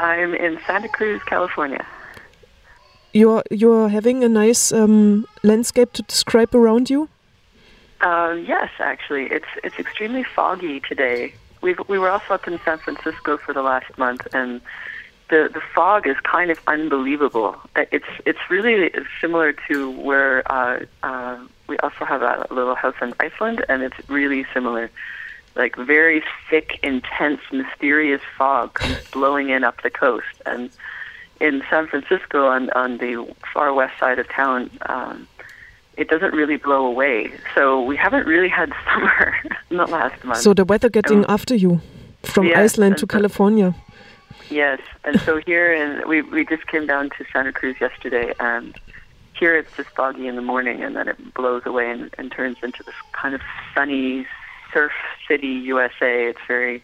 I'm in Santa Cruz, California. You're you're having a nice um, landscape to describe around you. Um, yes, actually, it's it's extremely foggy today. We we were also up in San Francisco for the last month, and the the fog is kind of unbelievable. It's it's really similar to where uh, uh, we also have a little house in Iceland, and it's really similar. Like very thick, intense, mysterious fog comes blowing in up the coast, and in San Francisco on on the far west side of town. Um, it doesn't really blow away. So we haven't really had summer in the last month. So the weather getting after you from yes, Iceland to so- California. Yes, and so here and we we just came down to Santa Cruz yesterday, and here it's just foggy in the morning, and then it blows away and, and turns into this kind of sunny surf city USA. It's very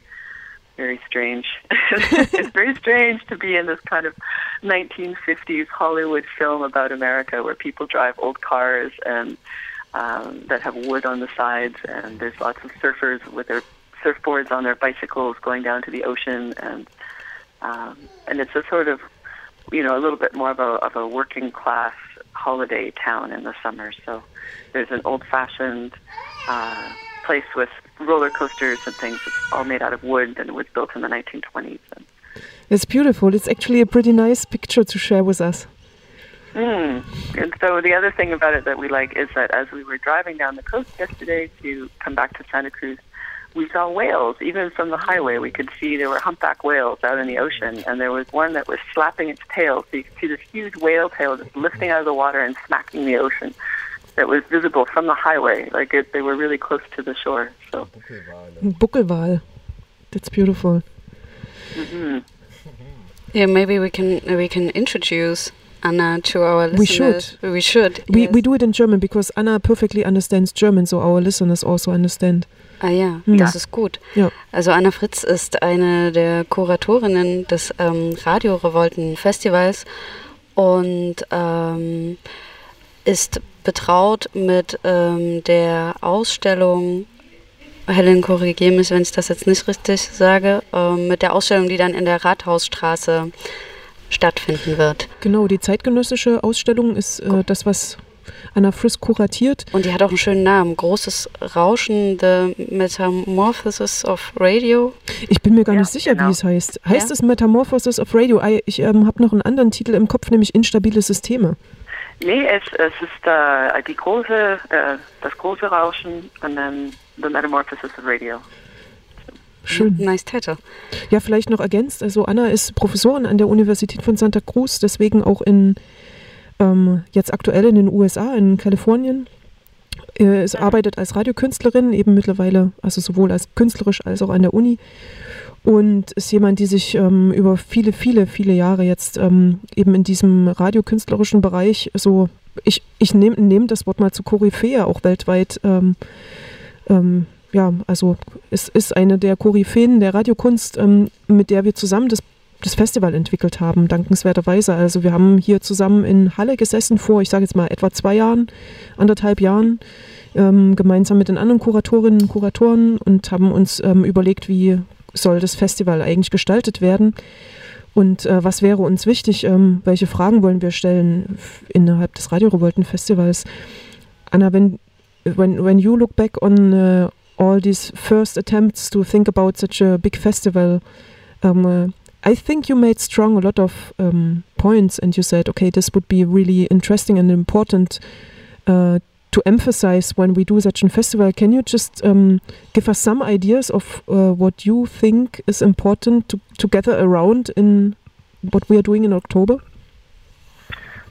very strange. it's very strange to be in this kind of 1950s Hollywood film about America where people drive old cars and um, that have wood on the sides, and there's lots of surfers with their surfboards on their bicycles going down to the ocean, and um, and it's a sort of you know a little bit more of a of a working class holiday town in the summer. So there's an old fashioned uh, place with roller coasters and things. It's all made out of wood and it was built in the 1920s. And, It's beautiful. It's actually a pretty nice picture to share with us. mm. and so the other thing about it that we like is that as we were driving down the coast yesterday to come back to Santa Cruz, we saw whales. Even from the highway, we could see there were humpback whales out in the ocean, and there was one that was slapping its tail. So you could see this huge whale tail just lifting out of the water and smacking the ocean. That was visible from the highway, like it, they were really close to the shore. So, Buckelwal. That's beautiful. hmm Yeah, maybe we can we can introduce Anna to our We listeners. We should. We, yes. we do it in German because Anna perfectly understands German, so our listeners also understand. Ah ja, Hm. das ist gut. Ja. Also Anna Fritz ist eine der Kuratorinnen des ähm, Radio Revolten Festivals und ähm, ist betraut mit ähm, der Ausstellung, Helen korrigiere mich, wenn ich das jetzt nicht richtig sage, ähm, mit der Ausstellung, die dann in der Rathausstraße stattfinden wird. Genau, die zeitgenössische Ausstellung ist äh, das, was Anna Frisk kuratiert. Und die hat auch einen schönen Namen. Großes Rauschen, The Metamorphosis of Radio. Ich bin mir gar Ja, nicht sicher, genau. wie es heißt. Heißt Ja. es Metamorphosis of Radio? I- Ich ähm, habe noch einen anderen Titel im Kopf, nämlich Instabile Systeme. Nee, es, es ist äh, die große, äh, das große Rauschen und dann The Metamorphosis of Radio. Schön. Nice Title. Ja, vielleicht noch ergänzt. Also Anna ist Professorin an der Universität von Santa Cruz, deswegen auch in ähm, jetzt aktuell in den USA, in Kalifornien. Äh, es arbeitet als Radiokünstlerin, eben mittlerweile, also sowohl als künstlerisch als auch an der Uni. Und ist jemand, die sich ähm, über viele, viele, viele Jahre jetzt ähm, eben in diesem radiokünstlerischen Bereich so, ich, ich nehme nehm das Wort mal zu Koryphäe auch weltweit ähm, ähm, ja, also es ist eine der Koryphäen der Radiokunst, ähm, mit der wir zusammen das, das Festival entwickelt haben, dankenswerterweise. Also wir haben hier zusammen in Halle gesessen vor, ich sage jetzt mal etwa zwei Jahren, anderthalb Jahren, ähm, gemeinsam mit den anderen Kuratorinnen und Kuratoren und haben uns ähm, überlegt, wie soll das Festival eigentlich gestaltet werden und äh, was wäre uns wichtig, ähm, welche Fragen wollen wir stellen innerhalb des Radio Revolten Festivals. Anna, wenn when when you look back on uh, all these first attempts to think about such a big festival, um, uh, I think you made strong a lot of um, points, and you said, okay, this would be really interesting and important uh, to emphasize when we do such a festival. Can you just um, give us some ideas of uh, what you think is important to, to gather around in what we are doing in October?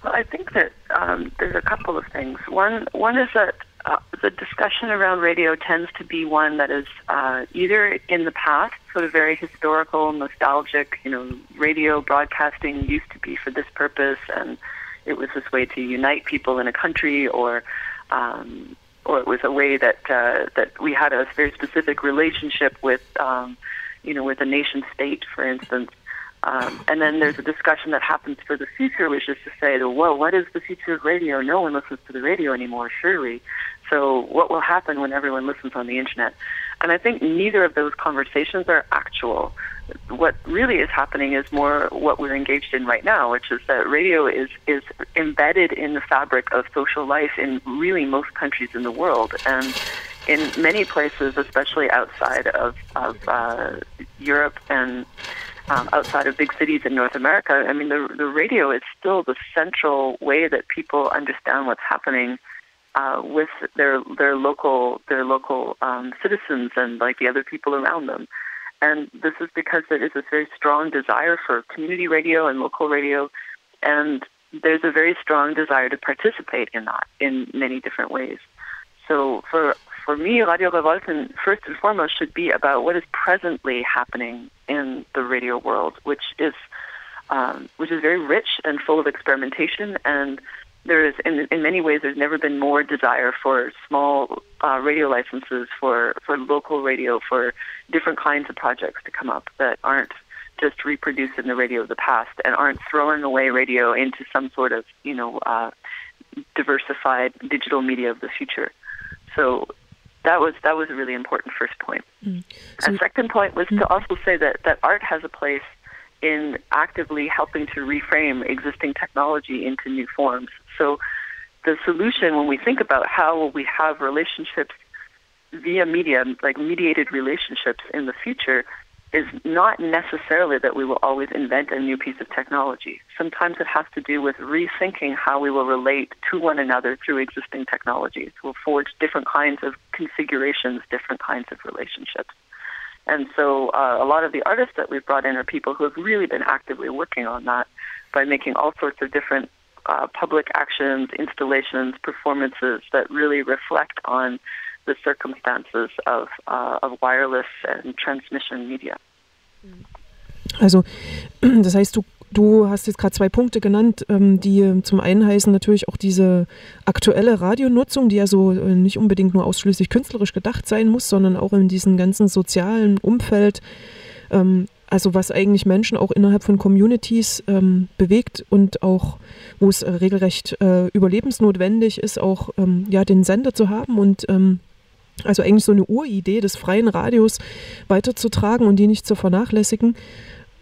Well, I think that um, there's a couple of things. One, one is that uh, the discussion around radio tends to be one that is uh, either in the past, sort of very historical, nostalgic. You know, radio broadcasting used to be for this purpose, and it was this way to unite people in a country, or um, or it was a way that uh, that we had a very specific relationship with, um, you know, with a nation state, for instance. Um, and then there's a discussion that happens for the future, which is to say, well, what is the future of radio? No one listens to the radio anymore, surely. So what will happen when everyone listens on the internet? And I think neither of those conversations are actual. What really is happening is more what we're engaged in right now, which is that radio is, is embedded in the fabric of social life in really most countries in the world. And in many places, especially outside of, of uh, Europe and um, outside of big cities in North America, I mean, the, the radio is still the central way that people understand what's happening uh, with their their local their local um, citizens and like the other people around them. And this is because there is a very strong desire for community radio and local radio, and there's a very strong desire to participate in that in many different ways. So for for me, Radio Revolten first and foremost should be about what is presently happening in the radio world, which is um, which is very rich and full of experimentation and there is, in, in many ways, there's never been more desire for small uh, radio licenses for, for local radio, for different kinds of projects to come up that aren't just reproducing the radio of the past and aren't throwing away radio into some sort of, you know, uh, diversified digital media of the future. So that was that was a really important first point. Mm. So, and second point was mm. to also say that that art has a place in actively helping to reframe existing technology into new forms. So the solution when we think about how we have relationships via media, like mediated relationships in the future, is not necessarily that we will always invent a new piece of technology. Sometimes it has to do with rethinking how we will relate to one another through existing technologies. We'll forge different kinds of configurations, different kinds of relationships. And so uh, a lot of the artists that we've brought in are people who have really been actively working on that by making all sorts of different uh, public actions, installations, performances that really reflect on the circumstances of, uh, of wireless and transmission media. Also, das heißt, du Du hast jetzt gerade zwei Punkte genannt, ähm, die ähm, zum einen heißen natürlich auch diese aktuelle Radionutzung, die ja so äh, nicht unbedingt nur ausschließlich künstlerisch gedacht sein muss, sondern auch in diesem ganzen sozialen Umfeld, ähm, also was eigentlich Menschen auch innerhalb von Communities ähm, bewegt und auch, wo es äh, regelrecht äh, überlebensnotwendig ist, auch ähm, ja, den Sender zu haben und ähm, also eigentlich so eine Uridee des freien Radios weiterzutragen und die nicht zu vernachlässigen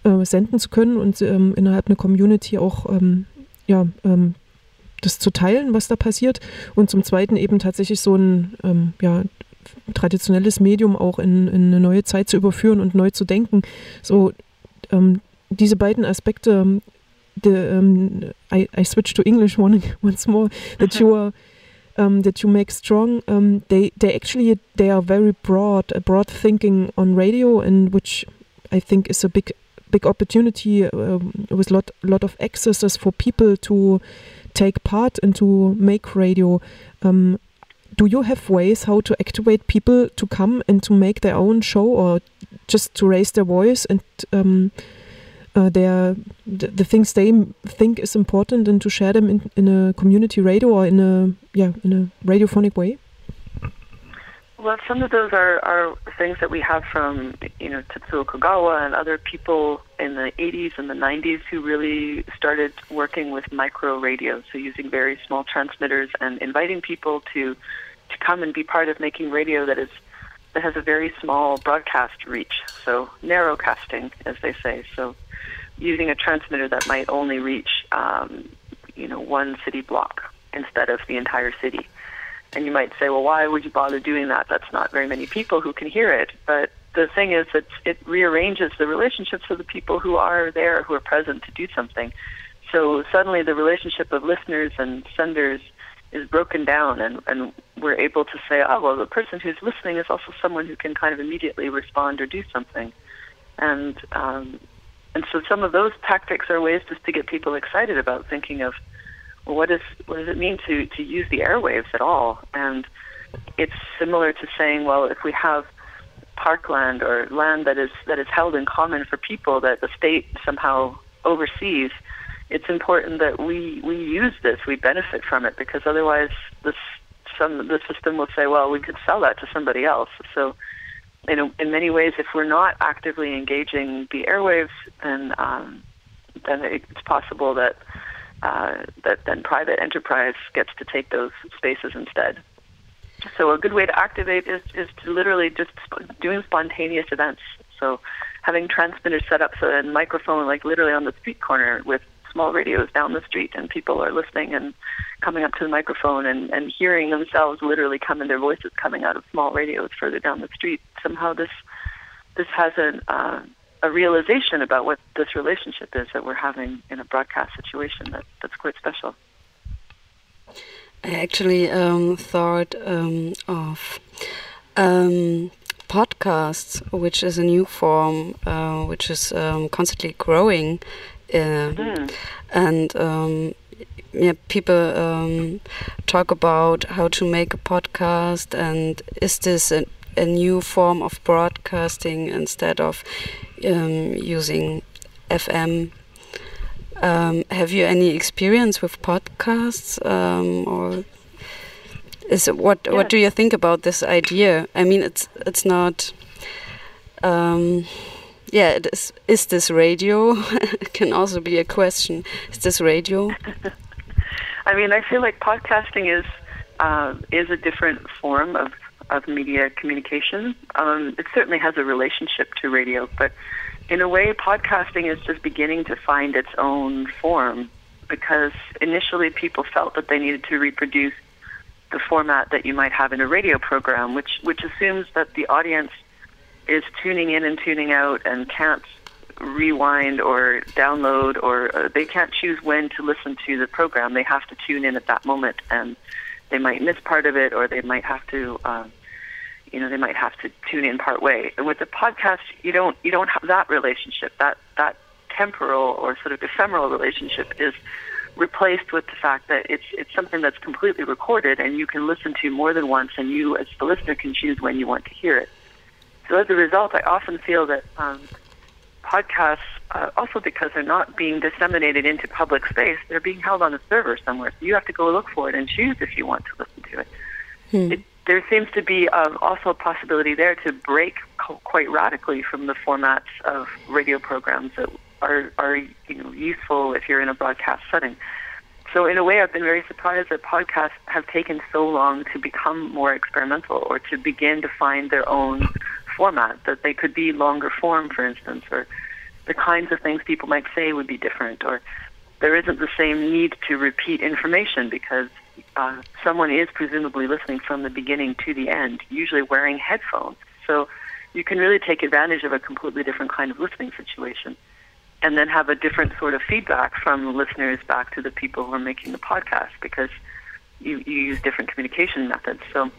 äh, senden zu können und ähm, innerhalb einer Community auch ähm, ja, ähm, das zu teilen, was da passiert. Und zum Zweiten eben tatsächlich so ein ähm, ja, traditionelles Medium auch in, in, eine neue Zeit zu überführen und neu zu denken. So ähm, diese beiden Aspekte, the, um, I, I switch to English once more, that you are um, that you make strong, um, they they actually they are very broad, broad thinking on radio, and which I think is a big big opportunity um, with lot lot of accesses for people to take part and to make radio. Um, do you have ways how to activate people to come and to make their own show, or just to raise their voice and um, uh, their the, the, things they think is important and to share them in, in a community radio or in a yeah in a radiophonic way? Well, some of those are, are things that we have from, you know, Tetsuo Kogawa and other people in the 80s and the 90s who really started working with micro radio, so using very small transmitters and inviting people to to come and be part of making radio that is that has a very small broadcast reach, so narrowcasting, as they say. So using a transmitter that might only reach, um, you know, one city block instead of the entire city. And you might say, well, why would you bother doing that? That's not very many people who can hear it. But the thing is that it rearranges the relationships of the people who are there, who are present to do something. So suddenly the relationship of listeners and senders is broken down, and, and we're able to say, oh, well, the person who's listening is also someone who can kind of immediately respond or do something. And um, and so some of those tactics are ways just to get people excited about thinking of well, what, is, what does it mean to, to use the airwaves at all? And it's similar to saying, well, if we have parkland or land that is that is held in common for people that the state somehow oversees, it's important that we we use this, we benefit from it, because otherwise this some the system will say, well, we could sell that to somebody else. So, know, in many ways, if we're not actively engaging the airwaves, then um, then it's possible that uh, that then private enterprise gets to take those spaces instead. So a good way to activate is, is to literally just sp- doing spontaneous events. So having transmitters set up so a microphone like literally on the street corner with small radios down the street and people are listening and coming up to the microphone and, and hearing themselves literally come in their voices coming out of small radios further down the street. Somehow this this has an uh, a realization about what this relationship is that we're having in a broadcast situation that, that's quite special. I actually um, thought um, of um, podcasts, which is a new form, uh, which is um, constantly growing, mm. and um, yeah, people um, talk about how to make a podcast, and is this a, a new form of broadcasting instead of using FM um, have you any experience with podcasts, um, or is it, what yeah. what do you think about this idea? I mean, it's it's not. Yeah, is. Is this radio? can also be a question. Is this radio? I mean, I feel like podcasting is uh, is a different form of of media communication. Um, it certainly has a relationship to radio, but in a way, podcasting is just beginning to find its own form because initially people felt that they needed to reproduce the format that you might have in a radio program, which which assumes that the audience is tuning in and tuning out and can't rewind or download or uh, they can't choose when to listen to the program. They have to tune in at that moment, and they might miss part of it, or they might have to. Uh, you know they might have to tune in part way. And with the podcast, you don't you don't have that relationship. That that temporal or sort of ephemeral relationship is replaced with the fact that it's it's something that's completely recorded and you can listen to more than once, and you as the listener can choose when you want to hear it. So as a result, I often feel that um, podcasts, uh, also because they're not being disseminated into public space, they're being held on a server somewhere. So you have to go look for it and choose if you want to listen to it. Hmm. it there seems to be um, also a possibility there to break co- quite radically from the formats of radio programs that are, are you know, useful if you're in a broadcast setting. So in a way, I've been very surprised that podcasts have taken so long to become more experimental or to begin to find their own format. That they could be longer form, for instance, or the kinds of things people might say would be different, or there isn't the same need to repeat information because uh, someone is presumably listening from the beginning to the end, usually wearing headphones. So you can really take advantage of a completely different kind of listening situation and then have a different sort of feedback from the listeners back to the people who are making the podcast because you, you use different communication methods. So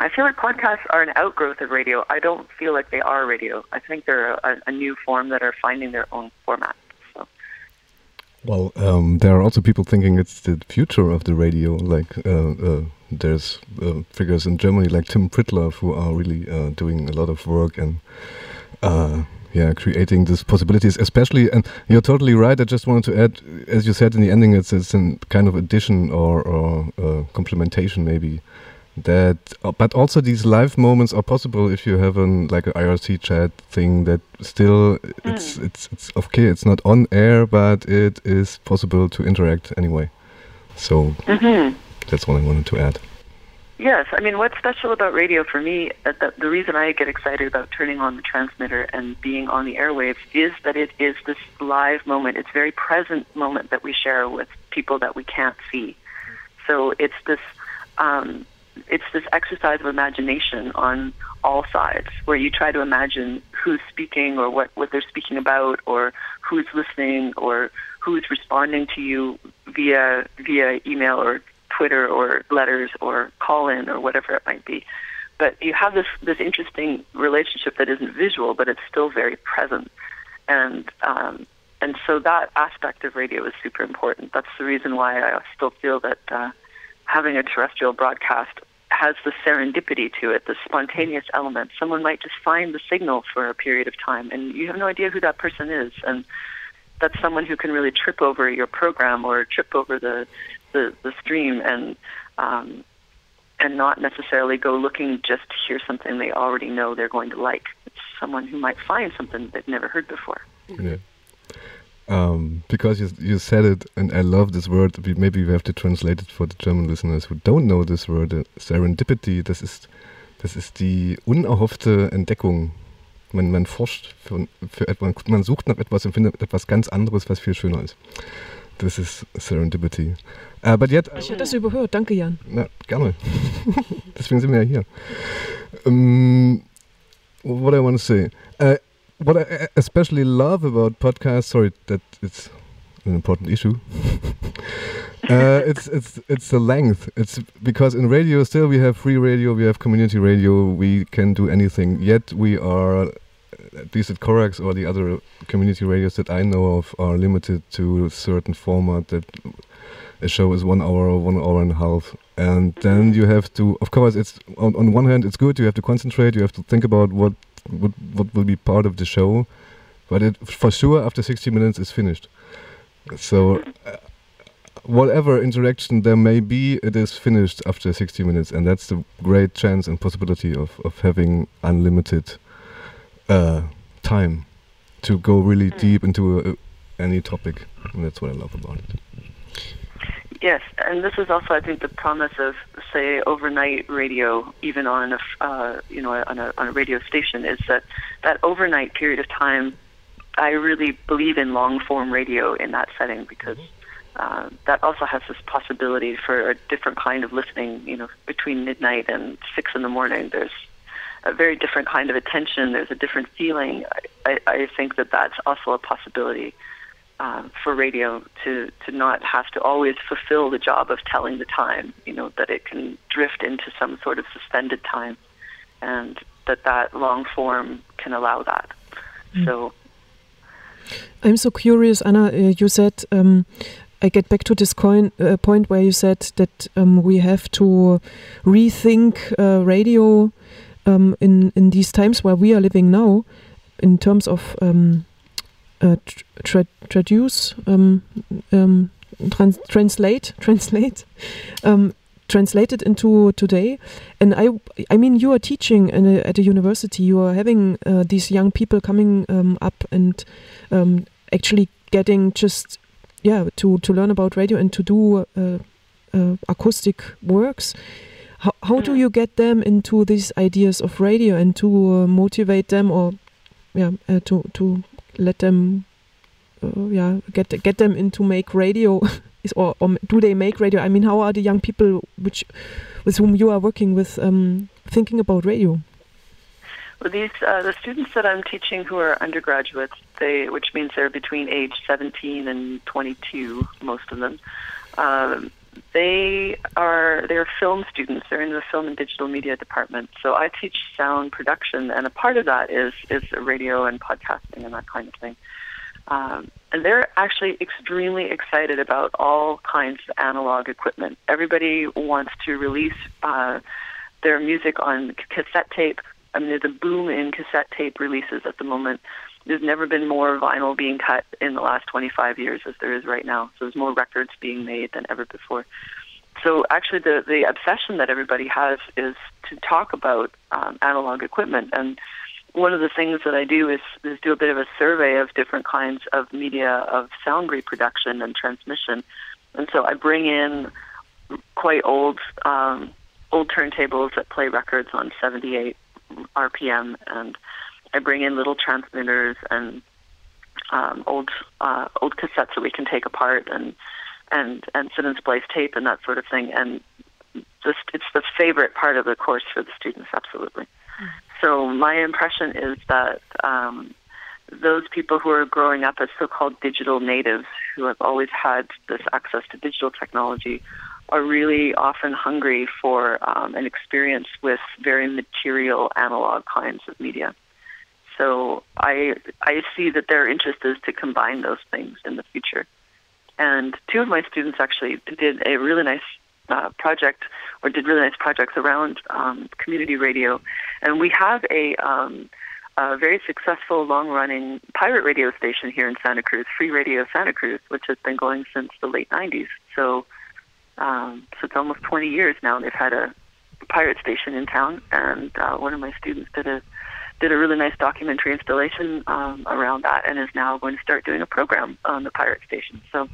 I feel like podcasts are an outgrowth of radio. I don't feel like they are radio. I think they're a, a new form that are finding their own format. Well, um, there are also people thinking it's the future of the radio. Like uh, uh, there's uh, figures in Germany like Tim Pritlove who are really uh, doing a lot of work and uh, yeah, creating these possibilities. Especially, and you're totally right. I just wanted to add, as you said in the ending, it's it's a kind of addition or, or uh, complementation maybe that uh, but also these live moments are possible if you have an like an IRC chat thing that still mm. it's it's it's okay it's not on air but it is possible to interact anyway so mm-hmm. that's what I wanted to add yes I mean what's special about radio for me uh, the, the reason I get excited about turning on the transmitter and being on the airwaves is that it is this live moment it's very present moment that we share with people that we can't see so it's this um, it's this exercise of imagination on all sides where you try to imagine who's speaking or what, what they're speaking about or who's listening or who's responding to you via via email or Twitter or letters or call in or whatever it might be. But you have this this interesting relationship that isn't visual, but it's still very present. And um, and so that aspect of radio is super important. That's the reason why I still feel that uh, having a terrestrial broadcast has the serendipity to it, the spontaneous element. Someone might just find the signal for a period of time, and you have no idea who that person is. And that's someone who can really trip over your program or trip over the the, the stream and um, and not necessarily go looking just to hear something they already know they're going to like. It's someone who might find something they've never heard before. Yeah. Um, because you, you said it, and I love this word. We, maybe we have to translate it for the German listeners who don't know this word. Uh, serendipity. Das ist, das ist die unerhoffte Entdeckung. Man, man forscht für, für etwas, man sucht nach etwas und findet etwas ganz anderes, was viel schöner ist. Das ist Serendipity. Uh, but yet, ich hätte das überhört. Danke, Jan. Na, gerne. Deswegen sind wir ja hier. Um, what I want to say. Uh, what I especially love about podcasts, sorry that it's an important issue. uh, it's it's it's the length. It's because in radio still we have free radio, we have community radio, we can do anything. Yet we are, at least at Corax or the other community radios that I know of, are limited to a certain format that a show is one hour or one hour and a half and then you have to of course it's on, on one hand it's good you have to concentrate you have to think about what what what will be part of the show but it for sure after 60 minutes is finished. So uh, whatever interaction there may be it is finished after 60 minutes and that's the great chance and possibility of, of having unlimited uh, time to go really deep into a, any topic and that's what i love about it Yes, and this is also, I think, the promise of, say, overnight radio, even on a, uh, you know, on a, on a radio station, is that that overnight period of time. I really believe in long form radio in that setting because uh, that also has this possibility for a different kind of listening. You know, between midnight and six in the morning, there's a very different kind of attention. There's a different feeling. I, I, I think that that's also a possibility uh, for radio to to not have to always fulfill the job of telling the time. You know that it can drift into some sort of suspended time, and that that long form can allow that. Mm. So. I'm so curious, Anna. Uh, you said um, I get back to this coin, uh, point where you said that um, we have to rethink uh, radio um, in in these times where we are living now, in terms of um, uh, tra traduce, um, um, trans translate, translate, um, translated into today. And I, I mean, you are teaching a, at a university. You are having uh, these young people coming um, up and um, actually getting just, yeah, to to learn about radio and to do uh, uh, acoustic works. How, how do mm. you get them into these ideas of radio and to uh, motivate them or yeah uh, to to let them uh, yeah get get them into make radio. Or, or, do they make radio? I mean how are the young people which with whom you are working with um, thinking about radio? Well these uh, the students that i'm teaching who are undergraduates they which means they're between age 17 and 22 most of them um, they are they're film students. They're in the film and digital media department. So I teach sound production, and a part of that is is radio and podcasting and that kind of thing. Um, and they're actually extremely excited about all kinds of analog equipment. Everybody wants to release uh, their music on cassette tape. I mean, there's a boom in cassette tape releases at the moment. There's never been more vinyl being cut in the last 25 years as there is right now. So there's more records being made than ever before. So actually, the the obsession that everybody has is to talk about um, analog equipment. And one of the things that I do is, is do a bit of a survey of different kinds of media of sound reproduction and transmission. And so I bring in quite old um, old turntables that play records on 78 RPM and I bring in little transmitters and um, old uh, old cassettes that we can take apart and and and sit and splice tape and that sort of thing. And just it's the favorite part of the course for the students, absolutely. So my impression is that um, those people who are growing up as so-called digital natives, who have always had this access to digital technology, are really often hungry for um, an experience with very material analog kinds of media. So I I see that their interest is to combine those things in the future. And two of my students actually did a really nice uh, project or did really nice projects around um, community radio. And we have a, um, a very successful long-running pirate radio station here in Santa Cruz, Free Radio Santa Cruz, which has been going since the late 90s. So, um, so it's almost 20 years now they've had a pirate station in town. And uh, one of my students did a did a really nice documentary installation um, around that, and is now going to start doing a program on the pirate station. So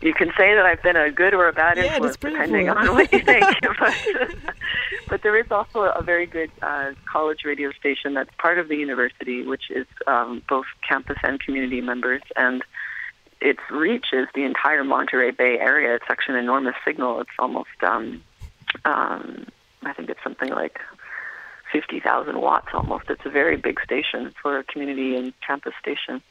you can say that I've been a good or a bad Yeah, influence, depending beautiful. on what you think. but, but there is also a very good uh, college radio station that's part of the university, which is um, both campus and community members, and its reach is the entire Monterey Bay area. It's actually an enormous signal. It's almost, um, um, I think it's something like 50,000 watts almost. It's a very big station for a community and campus station.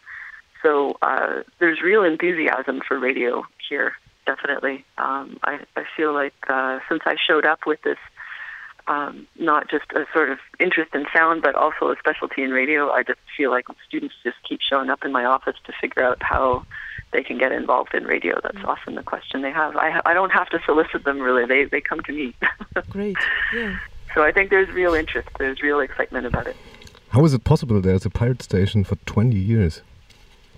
So uh, there's real enthusiasm for radio here, definitely. Um, I, I feel like uh, since I showed up with this, um, not just a sort of interest in sound, but also a specialty in radio, I just feel like students just keep showing up in my office to figure out how they can get involved in radio. That's often the question they have. I, I don't have to solicit them really; they they come to me. Great. Yeah. So I think there's real interest. There's real excitement about it. How is it possible there's a pirate station for 20 years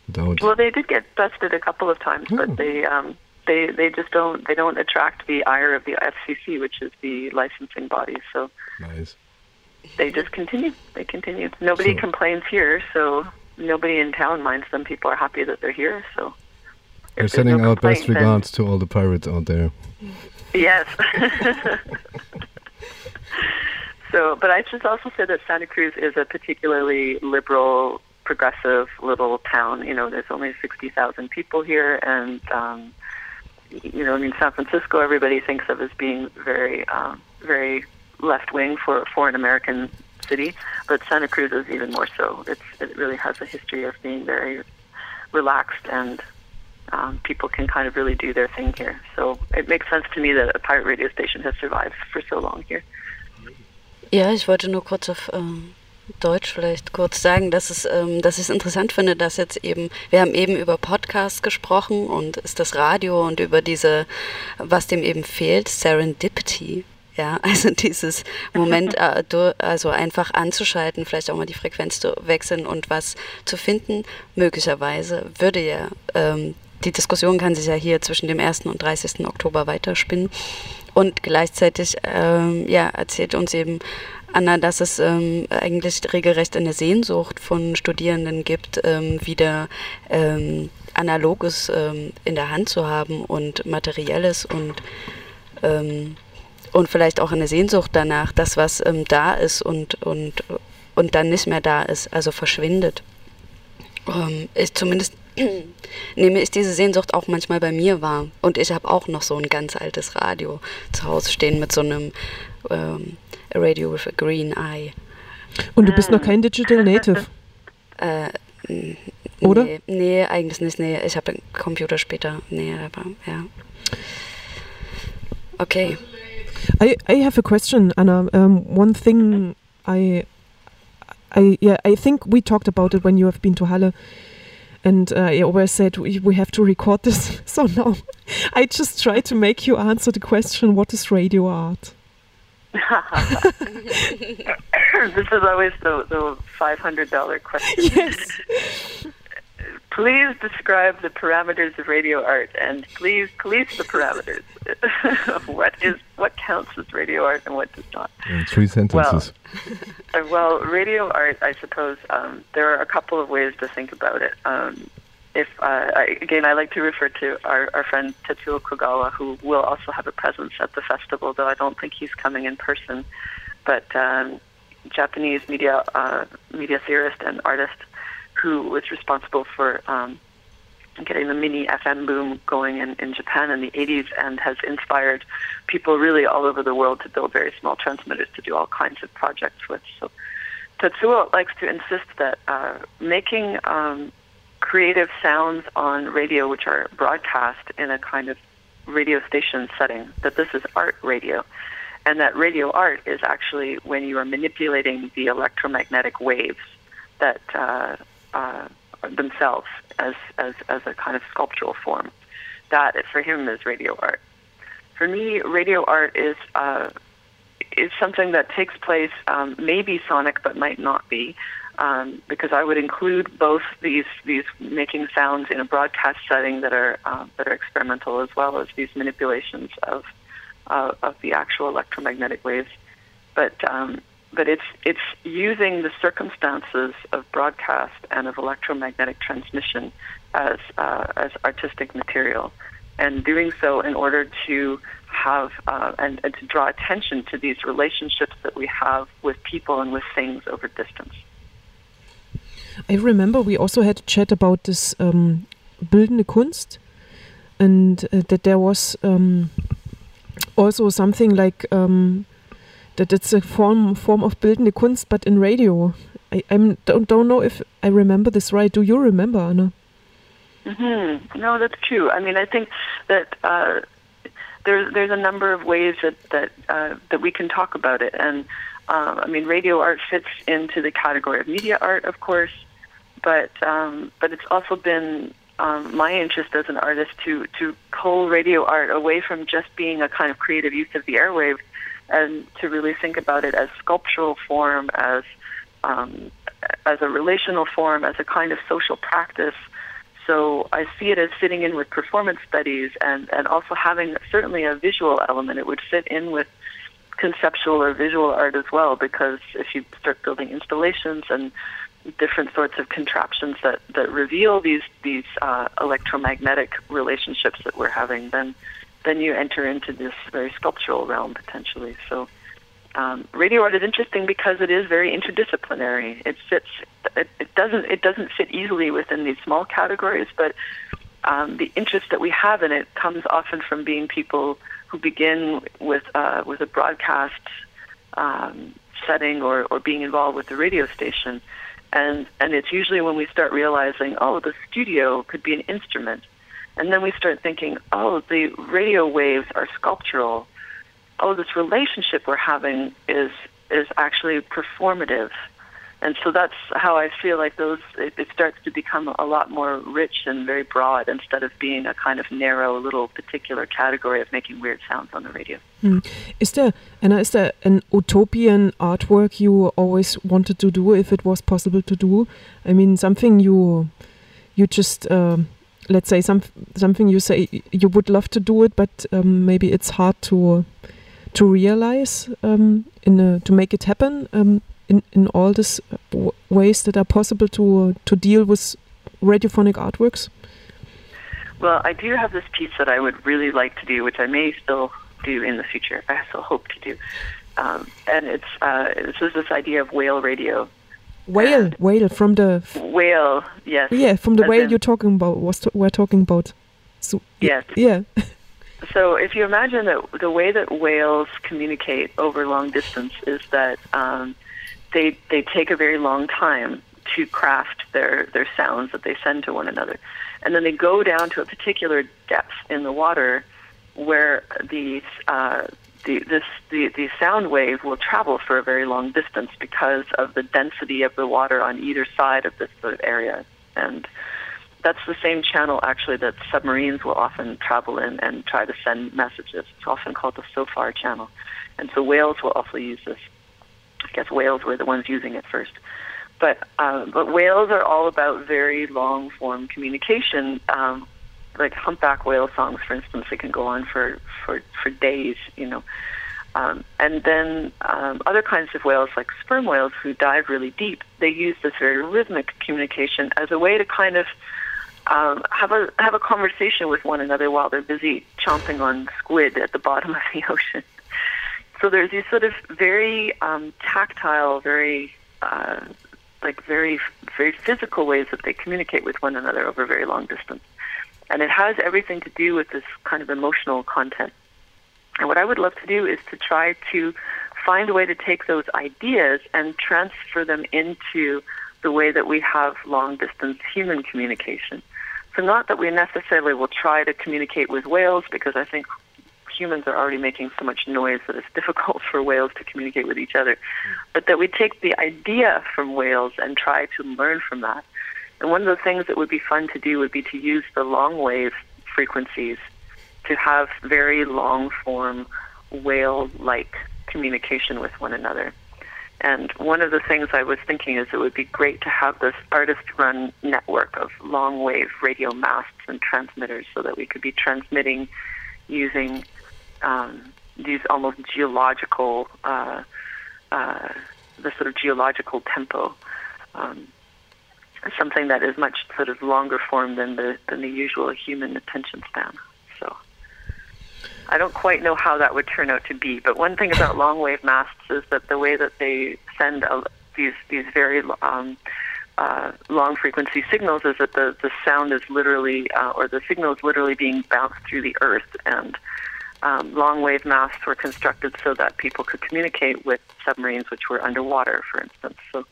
without? Well, they did get busted a couple of times, Oh. but they um, they they just don't they don't attract the ire of the FCC, which is the licensing body. So nice. they just continue. They continue. Nobody So- complains here, so nobody in town minds them. People are happy that they're here. So We're sending no our best regards to all the pirates out there. Yes. so, but I should also say that Santa Cruz is a particularly liberal, progressive little town. You know, there's only 60,000 people here, and, um, you know, I mean, San Francisco, everybody thinks of as being very, um, very left wing for, for an American city, but Santa Cruz is even more so. It's, it really has a history of being very relaxed and um, people can kind of really do their thing here. So it makes sense to me that a pirate radio station has survived for so long here. Ja, ich wollte nur kurz auf ähm, Deutsch vielleicht kurz sagen, dass es, ähm, dass ich es interessant finde, dass jetzt eben, wir haben eben über Podcasts gesprochen und ist das Radio und über diese, was dem eben fehlt, Serendipity. Ja, also dieses Moment, äh, also einfach anzuschalten, vielleicht auch mal die Frequenz zu wechseln und was zu finden, möglicherweise würde ja, ähm, die Diskussion kann sich ja hier zwischen dem 1. und 30. Oktober weiterspinnen. Und gleichzeitig ähm, ja, erzählt uns eben Anna, dass es ähm, eigentlich regelrecht eine Sehnsucht von Studierenden gibt, ähm, wieder ähm, Analoges ähm, in der Hand zu haben und Materielles und, ähm, und vielleicht auch eine Sehnsucht danach, dass was ähm, da ist und, und, und dann nicht mehr da ist, also verschwindet. Ähm, ich zumindest nehme ich diese Sehnsucht auch manchmal bei mir wahr. Und ich habe auch noch so ein ganz altes Radio zu Hause stehen mit so einem ähm, Radio with a Green Eye. Und du bist noch kein Digital Native. Äh, Oder? Nee, nee, eigentlich nicht. Nee, ich habe den Computer später. Nee, aber ja. Okay. I, I have a question, Anna. Um, one thing I, I yeah, I think we talked about it when you have been to Halle, and uh, I always said we, we have to record this. So now, I just try to make you answer the question: What is radio art? this is always the, the $500 question. Yes. Please describe the parameters of radio art and please police the parameters of what is what counts as radio art and what does not. In three sentences. Uh, Well, radio art, I suppose, um, there are a couple of ways to think about it. Um, if uh, I, again, I like to refer to our, our friend Tetsuo Kogawa, who will also have a presence at the festival, though I don't think he's coming in person. But um, Japanese media uh, media theorist and artist who was responsible for um, getting the mini FM boom going in, in Japan in the 80s and has inspired people really all over the world to build very small transmitters to do all kinds of projects with. So Tetsuo likes to insist that uh, making um, creative sounds on radio, which are broadcast in a kind of radio station setting, that this is art radio. And that radio art is actually when you are manipulating the electromagnetic waves that uh, uh, themselves as, as, as a kind of sculptural form. That, for him, is radio art. For me, radio art is uh, is something that takes place, um, maybe sonic, but might not be, um, because I would include both these these making sounds in a broadcast setting that are uh, that are experimental, as well as these manipulations of uh, of the actual electromagnetic waves. But um, but it's it's using the circumstances of broadcast and of electromagnetic transmission as uh, as artistic material, and doing so in order to have uh, and, and to draw attention to these relationships that we have with people and with things over distance. I remember we also had a chat about this um, bildende Kunst, and uh, that there was um, also something like um, that it's a form form of bildende Kunst, but in radio. I I'm, don't don't know if I remember this right. Do you remember, Anna? Mm-hmm. No, that's true. I mean, I think that uh, there's there's a number of ways that that uh, that we can talk about it, and um, I mean, radio art fits into the category of media art, of course, but um, but it's also been um, my interest as an artist to to pull radio art away from just being a kind of creative use of the airwave, and to really think about it as sculptural form, as um, as a relational form, as a kind of social practice so I see it as fitting in with performance studies and, and also having certainly a visual element. It would fit in with conceptual or visual art as well because if you start building installations and different sorts of contraptions that, that reveal these these uh, electromagnetic relationships that we're having, then then you enter into this very sculptural realm potentially. So um, radio art is interesting because it is very interdisciplinary. It fits. It, it doesn't. It doesn't fit easily within these small categories, but um, the interest that we have in it comes often from being people who begin with uh, with a broadcast um, setting or, or being involved with the radio station, and and it's usually when we start realizing, oh, the studio could be an instrument, and then we start thinking, oh, the radio waves are sculptural oh, this relationship we're having is is actually performative. And so that's how I feel like those it, it starts to become a lot more rich and very broad instead of being a kind of narrow little particular category of making weird sounds on the radio. Mm. Is there Anna, is there an utopian artwork you always wanted to do if it was possible to do? I mean something you you just uh, let's say some something you say you would love to do it but um, maybe it's hard to to realize um, in a, to make it happen um, in in all these ways that are possible to to deal with radiophonic artworks? Well, I do have this piece that I would really like to do, which I may still do in the future. I still hope to do, um, and it's uh, this is this idea of whale radio. Whale, whale from the whale, yes. Yeah, from the As whale you're talking about. Was we're talking about. So, yes. Yeah. So if you imagine that the way that whales communicate over long distance is that um, they they take a very long time to craft their their sounds that they send to one another, and then they go down to a particular depth in the water where the uh, the this the, the sound wave will travel for a very long distance because of the density of the water on either side of this sort of area and that's the same channel actually that submarines will often travel in and try to send messages. It's often called the SOFAR channel. And so whales will also use this. I guess whales were the ones using it first. But uh, but whales are all about very long form communication. Um, like humpback whale songs, for instance, they can go on for for for days. You know. Um, and then um, other kinds of whales, like sperm whales, who dive really deep, they use this very rhythmic communication as a way to kind of um, have a have a conversation with one another while they're busy chomping on squid at the bottom of the ocean. So there's these sort of very um, tactile, very uh, like very very physical ways that they communicate with one another over very long distance, and it has everything to do with this kind of emotional content. And what I would love to do is to try to find a way to take those ideas and transfer them into the way that we have long distance human communication. So not that we necessarily will try to communicate with whales because I think humans are already making so much noise that it's difficult for whales to communicate with each other, but that we take the idea from whales and try to learn from that. And one of the things that would be fun to do would be to use the long wave frequencies to have very long form whale like communication with one another. And one of the things I was thinking is it would be great to have this artist run network of long wave radio masts and transmitters so that we could be transmitting using um, these almost geological uh, uh, the sort of geological tempo. Um, something that is much sort of longer form than the than the usual human attention span. So I don't quite know how that would turn out to be. But one thing about long wave masts is that the way that they send a, these these very um, uh, long frequency signals is that the the sound is literally uh, or the signal is literally being bounced through the earth and. Um, long wave masts were constructed so that people could communicate with submarines which were underwater, for instance. So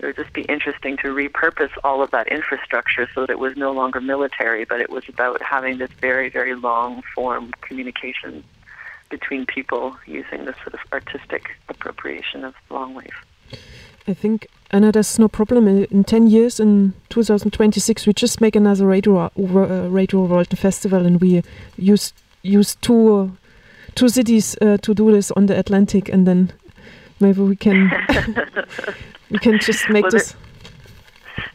it would just be interesting to repurpose all of that infrastructure so that it was no longer military, but it was about having this very, very long form communication between people using this sort of artistic appropriation of long wave. I think, Anna, there's no problem. In, in 10 years, in 2026, we just make another Radio, uh, Radio World Festival and we use, use two, two cities uh, to do this on the Atlantic and then maybe we can You can just make well, this. There,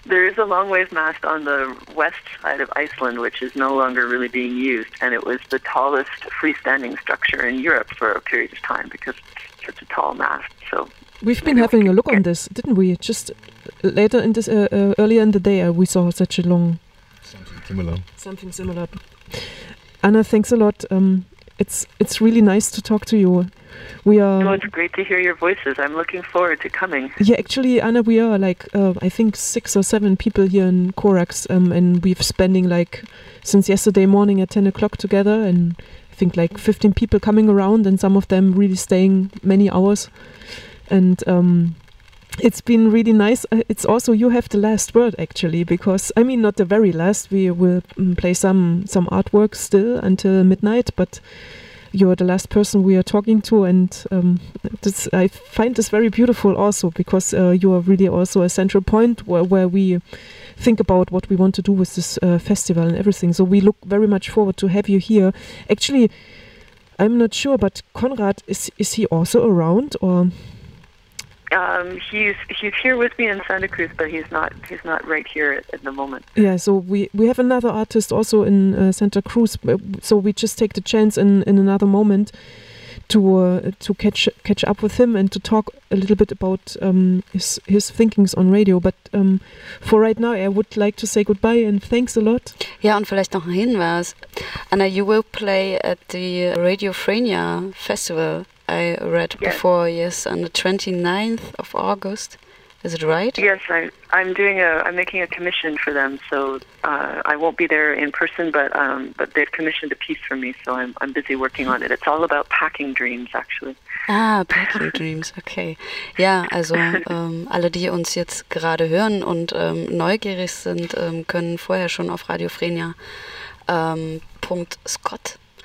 there is a long wave mast on the west side of Iceland, which is no longer really being used, and it was the tallest freestanding structure in Europe for a period of time because it's such a tall mast. So we've been having a look on this, didn't we? Just later in this, uh, uh, earlier in the day, uh, we saw such a long. Something similar. Something similar. Anna, thanks a lot. Um, it's it's really nice to talk to you. We are. Oh, it's great to hear your voices. I'm looking forward to coming. Yeah, actually, Anna, we are like uh, I think six or seven people here in Corax, um, and we've spending like since yesterday morning at ten o'clock together, and I think like fifteen people coming around, and some of them really staying many hours, and um, it's been really nice. Uh, it's also you have the last word actually, because I mean not the very last. We will um, play some some artwork still until midnight, but you're the last person we are talking to, and um, this, I find this very beautiful also because uh, you are really also a central point where, where we think about what we want to do with this uh, festival and everything. So we look very much forward to have you here. Actually, I'm not sure, but Konrad is is he also around or? Um, he's he's here with me in Santa Cruz, but he's not he's not right here at, at the moment. Yeah, so we we have another artist also in uh, Santa Cruz, so we just take the chance in in another moment to uh, to catch catch up with him and to talk a little bit about um, his his thinkings on radio. But um, for right now, I would like to say goodbye and thanks a lot. Ja, und vielleicht noch ein Hinweis. Anna, you will play at the Radiophrenia Festival I read yes. before, yes, on the 29th of August. Is it right? Yes, I, I'm doing a. I'm making a commission for them, so uh, I won't be there in person, but um, but they've commissioned a piece for me, so I'm I'm busy working on it. It's all about packing dreams, actually. Ah, Packing Dreams, okay. Ja, also ähm, alle, die uns jetzt gerade hören und ähm, neugierig sind, ähm, können vorher schon auf radiophrenia.scot ähm,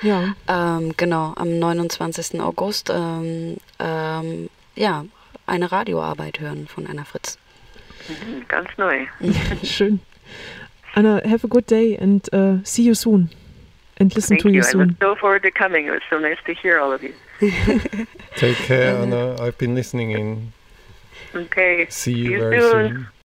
ja. Ähm, genau, am 29. August ähm, ähm, ja, eine Radioarbeit hören von Anna Fritz. Mhm, ganz neu. Schön. Anna, have a good day and uh, see you soon. And listen Thank to you, you soon. I look so forward to coming. It was so nice to hear all of you. Take care, Anna. I've been listening in. Okay. See you, see you very soon. soon.